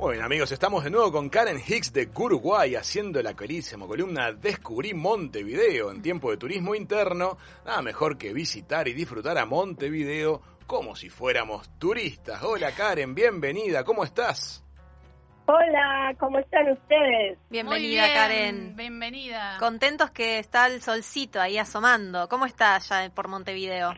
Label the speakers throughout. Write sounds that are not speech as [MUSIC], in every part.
Speaker 1: Bueno amigos, estamos de nuevo con Karen Hicks de Uruguay haciendo la carísima columna Descubrí Montevideo en tiempo de turismo interno. Nada mejor que visitar y disfrutar a Montevideo como si fuéramos turistas. Hola Karen, bienvenida, ¿cómo estás?
Speaker 2: Hola, ¿cómo están ustedes?
Speaker 3: Bienvenida Karen.
Speaker 4: Bienvenida.
Speaker 3: Contentos que está el solcito ahí asomando. ¿Cómo está allá por Montevideo?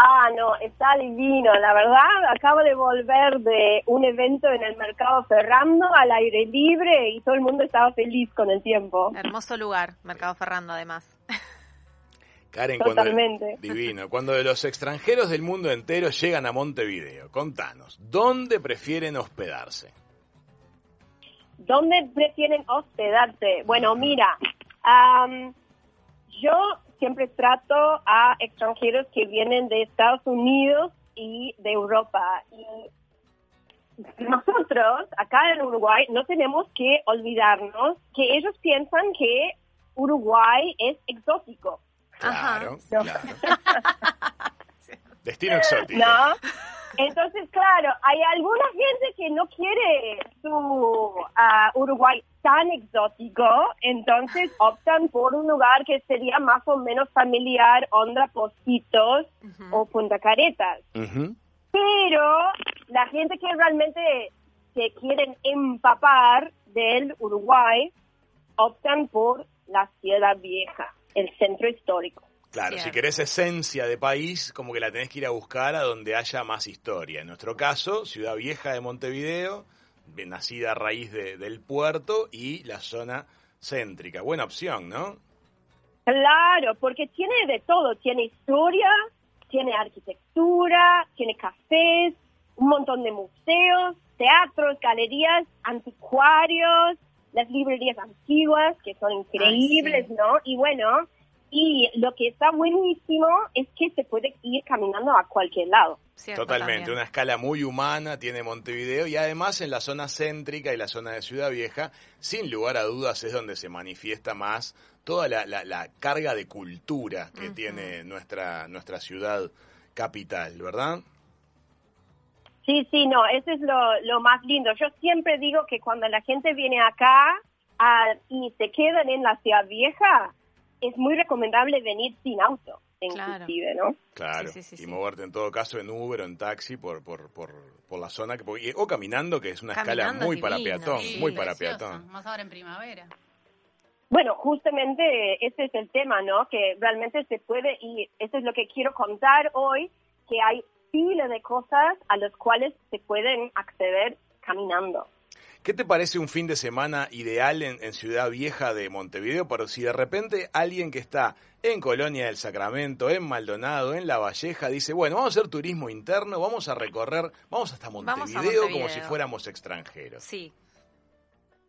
Speaker 2: Ah, no, está divino, la verdad. Acabo de volver de un evento en el Mercado Ferrando al aire libre y todo el mundo estaba feliz con el tiempo.
Speaker 3: Hermoso lugar, Mercado Ferrando además.
Speaker 1: Karen,
Speaker 2: Totalmente.
Speaker 1: Cuando, divino. Cuando los extranjeros del mundo entero llegan a Montevideo, contanos, ¿dónde prefieren hospedarse?
Speaker 2: ¿Dónde prefieren hospedarse? Bueno, mira, yo siempre trato a extranjeros que vienen de Estados Unidos y de Europa. Y nosotros, acá en Uruguay, no tenemos que olvidarnos que ellos piensan que Uruguay es exótico.
Speaker 1: Claro, claro. [LAUGHS] Destino exótico.
Speaker 2: ¿No? Entonces, claro, hay alguna gente que no quiere su ah, Uruguay tan exótico, entonces optan por un lugar que sería más o menos familiar, onda Positos o Punta Caretas. Pero la gente que realmente se quieren empapar del Uruguay optan por la Ciudad Vieja, el centro histórico.
Speaker 1: Claro, si querés esencia de país, como que la tenés que ir a buscar a donde haya más historia. En nuestro caso, Ciudad Vieja de Montevideo, nacida a raíz del puerto y la zona céntrica. Buena opción, ¿no?
Speaker 2: Claro, porque tiene de todo. Tiene historia, tiene arquitectura, tiene cafés, un montón de museos, teatros, galerías, anticuarios, las librerías antiguas, que son increíbles, ¿no? Y bueno, y lo que está buenísimo es que se puede ir caminando a cualquier lado.
Speaker 1: Totalmente, una escala muy humana tiene Montevideo y además en la zona céntrica y la zona de Ciudad Vieja, sin lugar a dudas es donde se manifiesta más toda la, la, carga de cultura que tiene nuestra, nuestra ciudad capital, ¿verdad?
Speaker 2: Sí, sí, no, eso es lo, lo más lindo. Yo siempre digo que cuando la gente viene acá ah, y se quedan en la Ciudad Vieja, es muy recomendable venir sin auto, inclusive, ¿no?
Speaker 1: Claro, y moverte en todo caso en Uber o en taxi por, por, por, por la zona, que, o caminando, que es una escala muy para peatón, muy para peatón.
Speaker 4: Más ahora en primavera.
Speaker 2: Bueno, justamente ese es el tema, ¿no? Que realmente se puede, y eso es lo que quiero contar hoy, que hay pila de cosas a las cuales se pueden acceder caminando.
Speaker 1: ¿Qué te parece un fin de semana ideal en, Ciudad Vieja de Montevideo? Pero si de repente alguien que está en Colonia del Sacramento, en Maldonado, en La Valleja, dice, bueno, vamos a hacer turismo interno, vamos a recorrer, vamos hasta Montevideo, como si fuéramos extranjeros.
Speaker 3: Sí.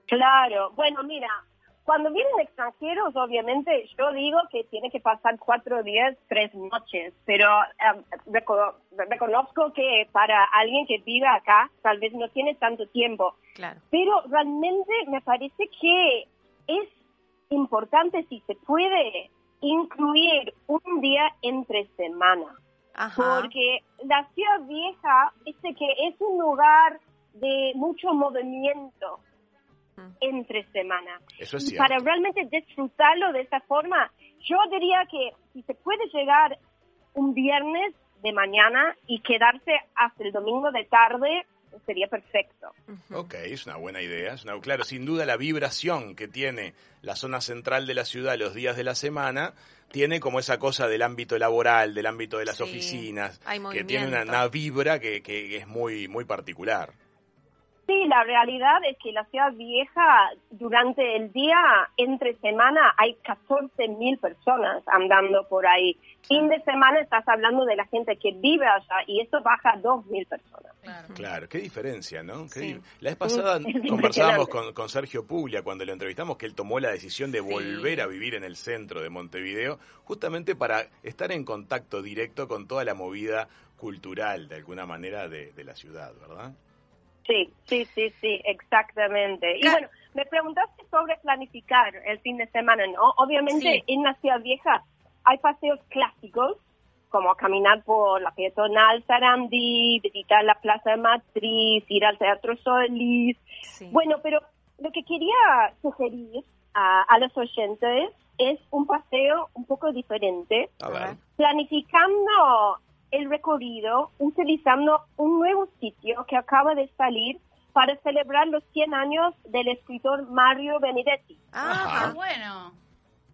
Speaker 2: Claro, bueno, mira, cuando vienen extranjeros, obviamente, yo digo que tiene que pasar cuatro días, tres noches, pero em, reconozco que para alguien que vive acá, tal vez no tiene tanto tiempo.
Speaker 3: Claro.
Speaker 2: Pero realmente me parece que es importante, si se puede, incluir un día entre semana. Porque la ciudad vieja, dice que es un lugar de mucho movimiento entre semana.
Speaker 1: y
Speaker 2: para realmente disfrutarlo de esta forma, yo diría que si se puede llegar un viernes de mañana y quedarse hasta el domingo de tarde, sería perfecto.
Speaker 1: Ok, es una buena idea. Es una, claro, sin duda la vibración que tiene la zona central de la ciudad los días de la semana tiene como esa cosa del ámbito laboral, del ámbito de las oficinas, que tiene una, vibra que, que es muy, muy particular.
Speaker 2: Sí, la realidad es que la ciudad vieja durante el día, entre semana, hay 14 mil personas andando por ahí. Fin de semana estás hablando de la gente que vive allá y eso baja a 2 mil personas.
Speaker 1: Claro. qué diferencia, ¿no? La vez pasada conversábamos con, con, Sergio Puglia cuando le entrevistamos que él tomó la decisión de volver a vivir en el centro de Montevideo justamente para estar en contacto directo con toda la movida cultural, de alguna manera, de, de la ciudad, ¿verdad?
Speaker 2: Sí, sí, sí, sí, exactamente. Y bueno, me preguntaste sobre planificar el fin de semana, ¿no? Obviamente en la ciudad vieja hay paseos clásicos como caminar por la peatonal Sarandí, visitar la Plaza de Matriz, ir al Teatro Solís. Bueno, pero lo que quería sugerir a, a los oyentes es un paseo un poco diferente, planificando el recorrido utilizando un nuevo sitio que acaba de salir para celebrar los 100 años del escritor Mario Benedetti.
Speaker 4: Ah, bueno.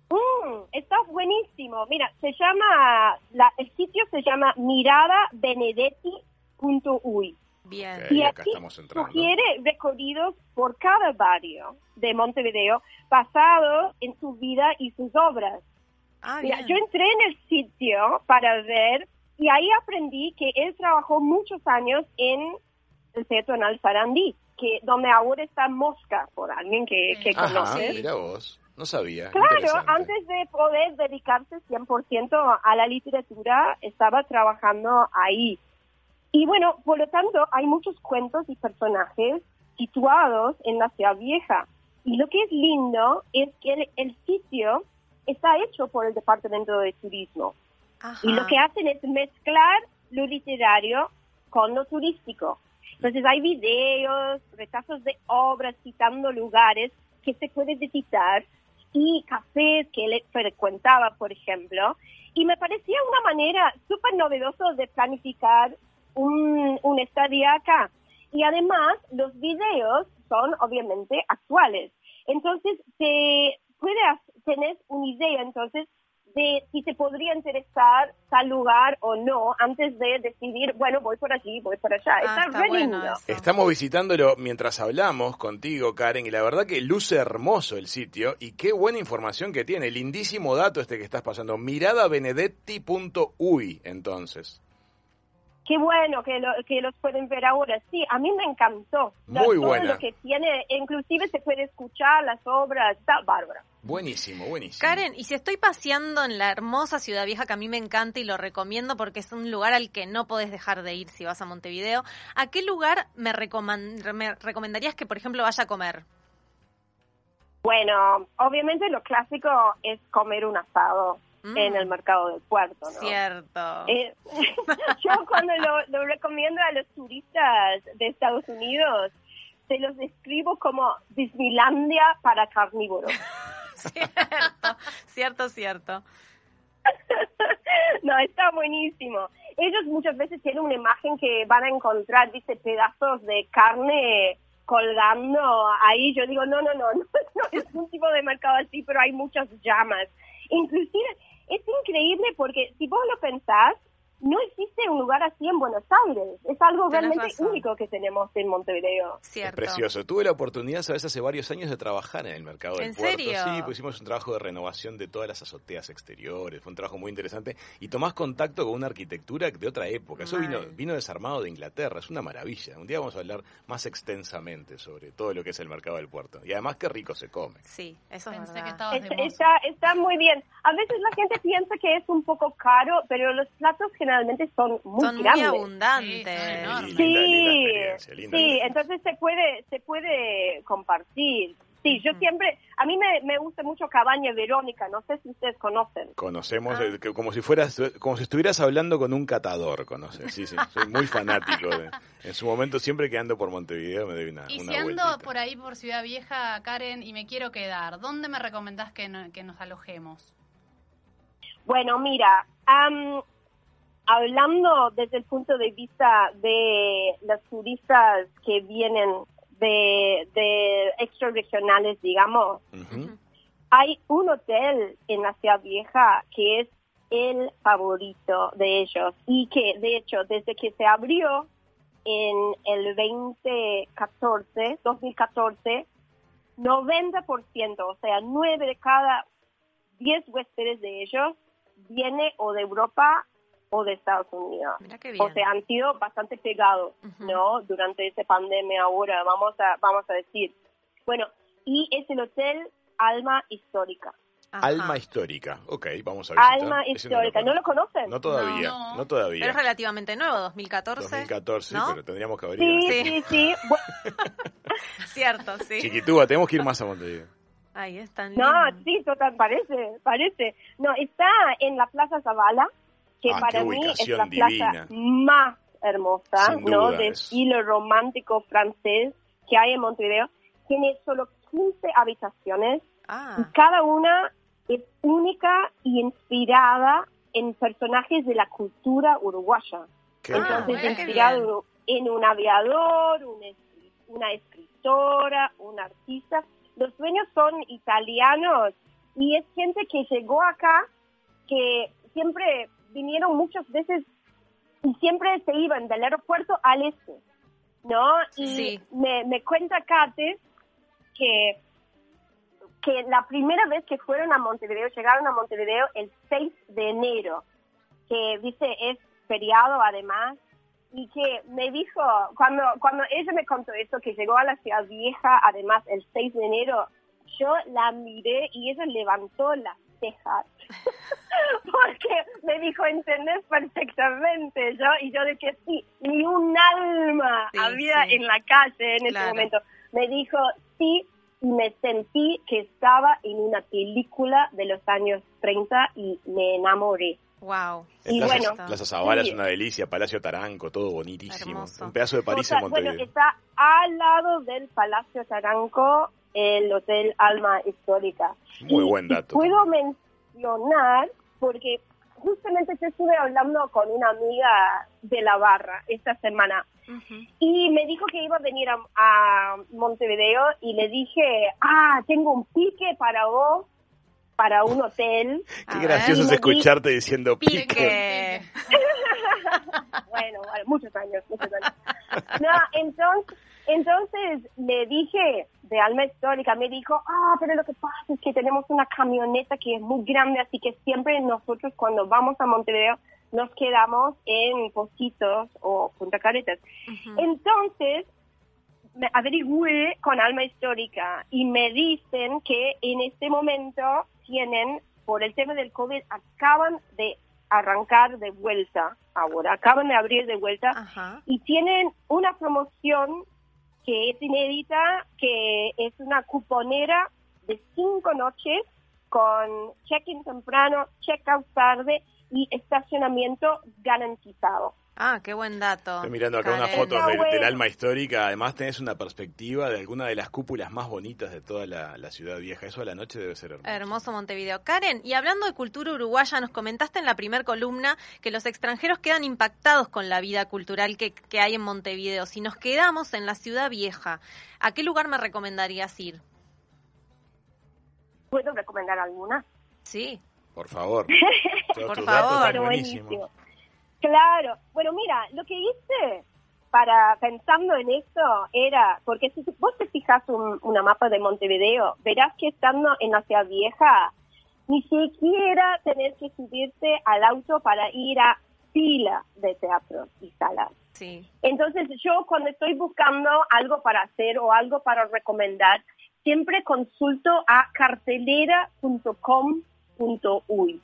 Speaker 2: Mm, está buenísimo. Mira, se llama, la, el sitio se llama miradabenedetti.uy.
Speaker 3: Bien.
Speaker 2: y aquí sugiere recorridos por cada barrio de Montevideo basados en su vida y sus obras.
Speaker 3: Ah,
Speaker 2: yo entré en el sitio para ver y ahí aprendí que él trabajó muchos años en el Teatro Sarandí, que donde ahora está Mosca, por alguien que, que conoce.
Speaker 1: Mira vos. No sabía.
Speaker 2: Claro, antes de poder dedicarse 100% a la literatura, estaba trabajando ahí. Y bueno, por lo tanto, hay muchos cuentos y personajes situados en la ciudad vieja. Y lo que es lindo es que el, sitio está hecho por el Departamento de Turismo. Y lo que hacen es mezclar lo literario con lo turístico. Entonces hay videos, retazos de obras citando lugares que se puede visitar y cafés que él frecuentaba, por ejemplo. Y me parecía una manera súper novedosa de planificar un, un estadio acá. Y además, los videos son obviamente actuales. Entonces, te puede tener una idea entonces de si te podría interesar tal lugar o no antes de decidir, bueno, voy por allí, voy por allá.
Speaker 3: Ah, está, lindo.
Speaker 1: Estamos visitándolo mientras hablamos contigo, Karen, y la verdad que luce hermoso el sitio y qué buena información que tiene. Lindísimo dato este que estás pasando. Miradabenedetti.uy, entonces.
Speaker 2: Qué bueno que, que los pueden ver ahora. Sí, a mí me encantó.
Speaker 1: Muy
Speaker 2: Todo
Speaker 1: buena.
Speaker 2: lo que tiene, inclusive se puede escuchar las obras. Está bárbara.
Speaker 1: Buenísimo, buenísimo.
Speaker 3: Karen, y si estoy paseando en la hermosa ciudad vieja que a mí me encanta y lo recomiendo porque es un lugar al que no podés dejar de ir si vas a Montevideo, ¿a qué lugar me, me recomendarías que, por ejemplo, vaya a comer?
Speaker 2: Bueno, obviamente lo clásico es comer un asado en el mm. mercado del puerto, ¿no?
Speaker 3: Cierto.
Speaker 2: Eh, [LAUGHS] yo cuando lo, recomiendo a los turistas de Estados Unidos, se los describo como Disneylandia para carnívoros. [LAUGHS]
Speaker 3: cierto, cierto, cierto. [LAUGHS]
Speaker 2: no, está buenísimo. Ellos muchas veces tienen una imagen que van a encontrar, dice, pedazos de carne colgando ahí. Yo digo, no, no, no, no, no es un tipo de mercado así, pero hay muchas llamas. Inclusive es increíble porque si vos lo pensás, no existe un lugar así en Buenos Aires. Es algo realmente único que tenemos en Montevideo.
Speaker 1: Es precioso. Tuve la oportunidad, sabes, hace varios años de trabajar en el mercado del
Speaker 3: ¿En
Speaker 1: puerto.
Speaker 3: Serio?
Speaker 1: Sí, pues hicimos un trabajo de renovación de todas las azoteas exteriores. Fue un trabajo muy interesante. Y tomás contacto con una arquitectura de otra época. Eso vino, vino desarmado de Inglaterra. Es una maravilla. Un día vamos a hablar más extensamente sobre todo lo que es el mercado del puerto. Y además qué rico se come.
Speaker 3: Sí, eso es
Speaker 4: Pensé
Speaker 3: verdad.
Speaker 4: Que
Speaker 2: está, está muy bien. A veces la gente piensa que es un poco caro, pero los platos generalmente son muy
Speaker 3: son
Speaker 2: grandes.
Speaker 3: muy abundantes.
Speaker 2: Sí, sí, entonces se puede, se puede compartir. Sí, yo siempre, a mí me, me, gusta mucho Cabaña Verónica, no sé si ustedes conocen.
Speaker 1: Conocemos, ah. eh, como si fueras, como si estuvieras hablando con un catador, conoces, sí, sí, soy muy fanático. De, en su momento, sibre que ando por Montevideo, me doy una
Speaker 4: Y
Speaker 1: una
Speaker 4: si ando por ahí, por Ciudad Vieja, Karen, y me quiero quedar, ¿dónde me recomendás que, que nos alojemos?
Speaker 2: Bueno, mira, hablando desde el punto de vista de las turistas que vienen de, de extraregionales, digamos, hay un hotel en la ciudad vieja que es el favorito de ellos y que de hecho desde que se abrió en el 2014, 2014, 90%, o sea, 9 de cada 10 huéspedes de ellos viene o de Europa o de Estados Unidos. O sea, han sido bastante pegados, ¿no? Durante esta pandemia ahora, vamos a, vamos a decir. Bueno, y es el Hotel Alma Histórica.
Speaker 1: Alma Histórica, ok, vamos a visitar.
Speaker 2: Alma Histórica, ¿no lo conocen?
Speaker 1: No todavía, no, todavía.
Speaker 3: Pero es relativamente nuevo, 2014.
Speaker 1: 2014, pero tendríamos que
Speaker 2: abrir. Sí, sí, sí. [LAUGHS]
Speaker 3: Cierto, sí.
Speaker 1: Chiquitúa, tenemos que ir más a Montevideo.
Speaker 3: Ahí están.
Speaker 2: No, sí, total, parece, parece. No, está en la Plaza Zavala, que
Speaker 1: Ah,
Speaker 2: para mí es la plaza más hermosa,
Speaker 1: Sin
Speaker 2: ¿no? De
Speaker 1: es.
Speaker 2: estilo romántico francés que hay en Montevideo. Tiene solo 15 habitaciones y
Speaker 3: Ah,
Speaker 2: cada una es única y inspirada en personajes de la cultura uruguaya.
Speaker 1: Qué
Speaker 3: Ah,
Speaker 2: Entonces, inspirado en un aviador, un es- una escritora, un artista. Los dueños son italianos y es gente que llegó acá, que siempre vinieron muchas veces y siempre se iban del aeropuerto al este, ¿no? Y
Speaker 3: Sí.
Speaker 2: me, me cuenta Kate que, que la primera vez que fueron a Montevideo, llegaron a Montevideo el 6 de enero, que dice es feriado además, y que me dijo, cuando, cuando ella me contó eso, que llegó a la ciudad vieja, además el 6 de enero, yo la miré y ella levantó las cejas. [LAUGHS] Porque me dijo, entendés perfectamente, yo, y yo de que sí, ni un alma
Speaker 3: Sí,
Speaker 2: había
Speaker 3: sí.
Speaker 2: en la calle en ese
Speaker 3: Claro.
Speaker 2: momento. Me dijo, sí, y me sentí que estaba en una película de los años 30 y me enamoré.
Speaker 3: wow.
Speaker 2: Y
Speaker 1: Plaza,
Speaker 2: bueno,
Speaker 1: Plaza Zavala
Speaker 2: sí.
Speaker 1: es una delicia, Palacio Taranco, todo bonitísimo.
Speaker 3: Hermoso.
Speaker 1: Un pedazo de París
Speaker 2: O sea,
Speaker 1: en
Speaker 2: bueno,
Speaker 1: Montevideo.
Speaker 2: está al lado del Palacio Taranco, el Hotel Alma Histórica.
Speaker 1: Muy
Speaker 2: Y-
Speaker 1: buen
Speaker 2: y
Speaker 1: dato.
Speaker 2: puedo mencionar, porque justamente yo estuve hablando con una amiga de la barra esta semana y me dijo que iba a venir a, a Montevideo y le dije, ah, tengo un pique para vos, para un hotel. [LAUGHS]
Speaker 1: Qué
Speaker 3: ver.
Speaker 1: gracioso es escucharte diciendo pique.
Speaker 3: Pique. [LAUGHS]
Speaker 2: Bueno, bueno, muchos años, muchos años. No, entonces, entonces le dije de alma histórica, me dijo, ah, pero lo que pasa es que tenemos una camioneta que es muy grande, así que siempre nosotros cuando vamos a Montevideo nos quedamos en Positos o Punta Caretas. Entonces, me averigüé con Alma Histórica y me dicen que en este momento tienen, por el tema del COVID, acaban de arrancar de vuelta ahora, acaban de abrir de vuelta
Speaker 3: Ajá.
Speaker 2: y tienen una promoción que es inédita, que es una cuponera de cinco noches con check-in temprano, check-out tarde y estacionamiento garantizado.
Speaker 3: Ah, qué buen dato.
Speaker 1: Estoy mirando acá unas fotos del, alma histórica. Además, tenés una perspectiva de alguna de las cúpulas más bonitas de toda la, la ciudad vieja. Eso a la noche debe ser hermoso.
Speaker 3: Hermoso Montevideo. Karen, y hablando de cultura uruguaya, nos comentaste en la primer columna que los extranjeros quedan impactados con la vida cultural que, que hay en Montevideo. Si nos quedamos en la ciudad vieja, ¿a qué lugar me recomendarías ir?
Speaker 2: ¿Puedo recomendar alguna?
Speaker 3: Sí.
Speaker 1: Por favor. [LAUGHS]
Speaker 3: Por
Speaker 1: tus
Speaker 3: favor.
Speaker 1: datos están
Speaker 2: Pero
Speaker 1: buenísimos.
Speaker 2: buenísimo. Claro. Bueno, mira, lo que hice para pensando en esto era, porque si vos te fijas un, una mapa de Montevideo, verás que estando en la ciudad vieja, ni siquiera tenés que subirte al auto para ir a fila de teatros y salas.
Speaker 3: Sí.
Speaker 2: Entonces yo cuando estoy buscando algo para hacer o algo para recomendar, siempre consulto a cartelera.com.uy.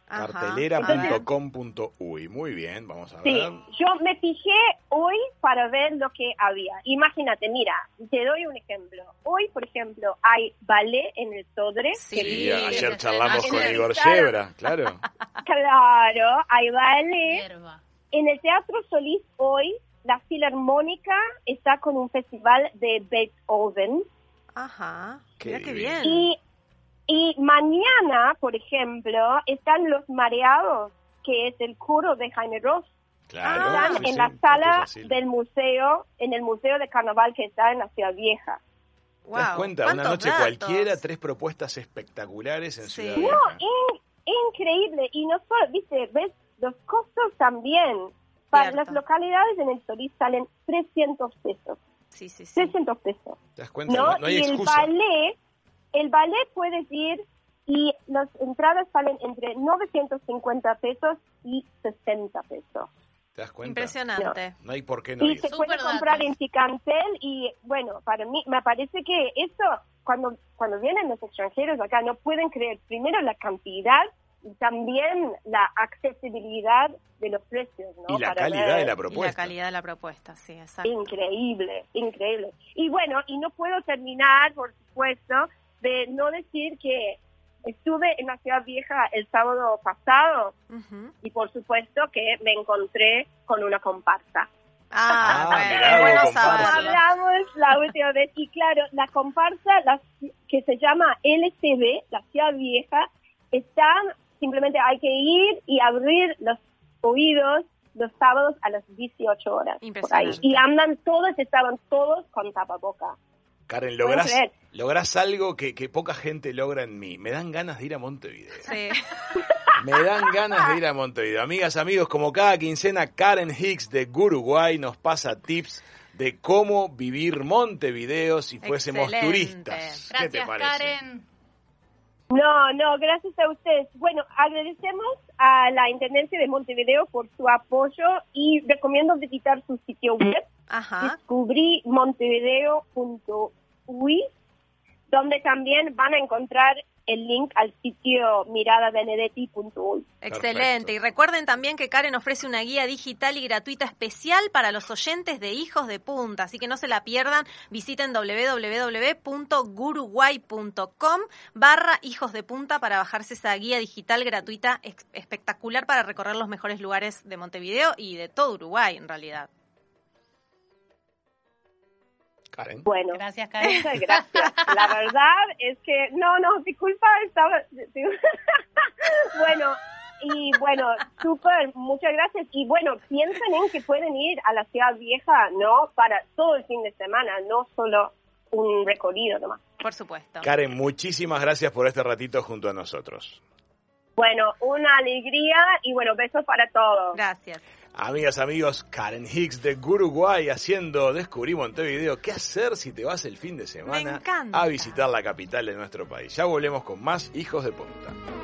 Speaker 3: Ajá.
Speaker 1: Cartelera.com.uy. Muy bien, vamos a
Speaker 2: Sí,
Speaker 1: ver.
Speaker 2: yo me fijé hoy para ver lo que había. Imagínate, mira, te doy un ejemplo. Hoy, por ejemplo, hay ballet en el Sodre.
Speaker 3: Sí.
Speaker 2: que
Speaker 1: Sí, ayer charlamos con. Igor. Yebra, claro. [LAUGHS]
Speaker 2: Claro, hay ballet.
Speaker 4: Hierba.
Speaker 2: En el Teatro Solís hoy, la Filarmónica está con un festival de Beethoven.
Speaker 3: Ajá.
Speaker 1: Qué
Speaker 3: Mira qué bien.
Speaker 2: Y, y mañana, por ejemplo, están Los Mareados, que es el coro de Jaime Ross.
Speaker 1: Claro.
Speaker 2: Están
Speaker 1: sí,
Speaker 2: en
Speaker 1: sí,
Speaker 2: la sala del museo, en el Museo de Carnaval que está en la Ciudad Vieja.
Speaker 1: ¿Te das
Speaker 3: Wow,
Speaker 1: cuenta? Una
Speaker 3: ¿cuántos
Speaker 1: noche
Speaker 3: datos?
Speaker 1: cualquiera, tres propuestas espectaculares en
Speaker 3: Sí.
Speaker 1: Ciudad
Speaker 3: No,
Speaker 1: Vieja.
Speaker 2: In- increíble. Y no solo, viste, ves, los costos también. Para
Speaker 3: Cierto.
Speaker 2: las localidades en el Solís salen 300 pesos.
Speaker 3: Sí, sí, sí.
Speaker 2: 300 pesos.
Speaker 1: ¿Te das cuenta?
Speaker 2: ¿no?
Speaker 1: No, no hay
Speaker 2: y
Speaker 1: excusa.
Speaker 2: el ballet, el ballet puedes ir y las entradas salen entre 950 pesos y 60 pesos.
Speaker 1: ¿Te das cuenta?
Speaker 3: Impresionante.
Speaker 1: No hay por qué no
Speaker 2: Y
Speaker 1: ir.
Speaker 2: se puede comprar
Speaker 4: datos.
Speaker 2: en Ticantel y bueno, para mí me parece que eso, cuando, cuando vienen los extranjeros acá, no pueden creer primero la cantidad y también la accesibilidad de los precios, ¿no?
Speaker 1: Y la
Speaker 2: Para
Speaker 1: calidad
Speaker 2: ver-
Speaker 1: de la
Speaker 3: Y la
Speaker 1: propuesta.
Speaker 3: calidad de la propuesta, sí, exacto.
Speaker 2: Increíble, increíble. Y bueno, y no puedo terminar, por supuesto, de no decir que estuve en la Ciudad Vieja el sábado pasado y por supuesto que me encontré con una comparsa.
Speaker 3: Ah,
Speaker 1: Ah,
Speaker 3: bueno,
Speaker 1: comparsa.
Speaker 2: Hablamos la [LAUGHS] última vez y claro, la comparsa la- que se llama LCB, la Ciudad Vieja, están, simplemente hay que ir y abrir los oídos los sábados a las 18 horas. Por ahí.
Speaker 3: Impresionante.
Speaker 2: Y andan todos, estaban todos con tapaboca.
Speaker 1: Karen, lográs, algo que, que poca gente logra en mí. Me dan ganas de ir a Montevideo.
Speaker 3: Sí. [LAUGHS]
Speaker 1: Me dan ganas de ir a Montevideo. Amigas, amigos, como cada quincena, Karen Hicks de Uruguay nos pasa tips de cómo vivir Montevideo si fuésemos
Speaker 3: Excelente.
Speaker 1: turistas. ¿Qué te parece?
Speaker 4: Karen.
Speaker 2: No, no, gracias a ustedes. Bueno, agradecemos a la Intendencia de Montevideo por su apoyo y recomiendo visitar su sitio web,
Speaker 3: Ajá.
Speaker 2: descubrimontevideo.uy, donde también van a encontrar el link al sitio miradabenedetti.uy.
Speaker 3: Excelente. Y recuerden también que Karen ofrece una guía digital y gratuita especial para los oyentes de Hijos de Punta, así que no se la pierdan. Visiten www.guruguay.com barra Hijos de Punta para bajarse esa guía digital gratuita espectacular para recorrer los mejores lugares de Montevideo y de todo Uruguay en realidad.
Speaker 1: Karen.
Speaker 2: Bueno,
Speaker 4: Gracias, [LAUGHS] Karen.
Speaker 2: muchas gracias. La verdad es que, no, no, disculpa, estaba... [LAUGHS] bueno, y bueno, súper, muchas gracias. Y bueno, piensen en que pueden ir a la Ciudad Vieja, ¿no? Para todo el fin de semana, no solo un recorrido nomás.
Speaker 3: Por supuesto.
Speaker 1: Karen, muchísimas gracias por este ratito junto a nosotros.
Speaker 2: Bueno, una alegría y bueno, besos para todos.
Speaker 3: Gracias.
Speaker 1: Amigas, amigos, Karen Hicks de Uruguay haciendo Descubrí Montevideo. ¿Qué hacer si te vas el fin de semana a visitar la capital de nuestro país? Ya volvemos con más Hijos de Punta.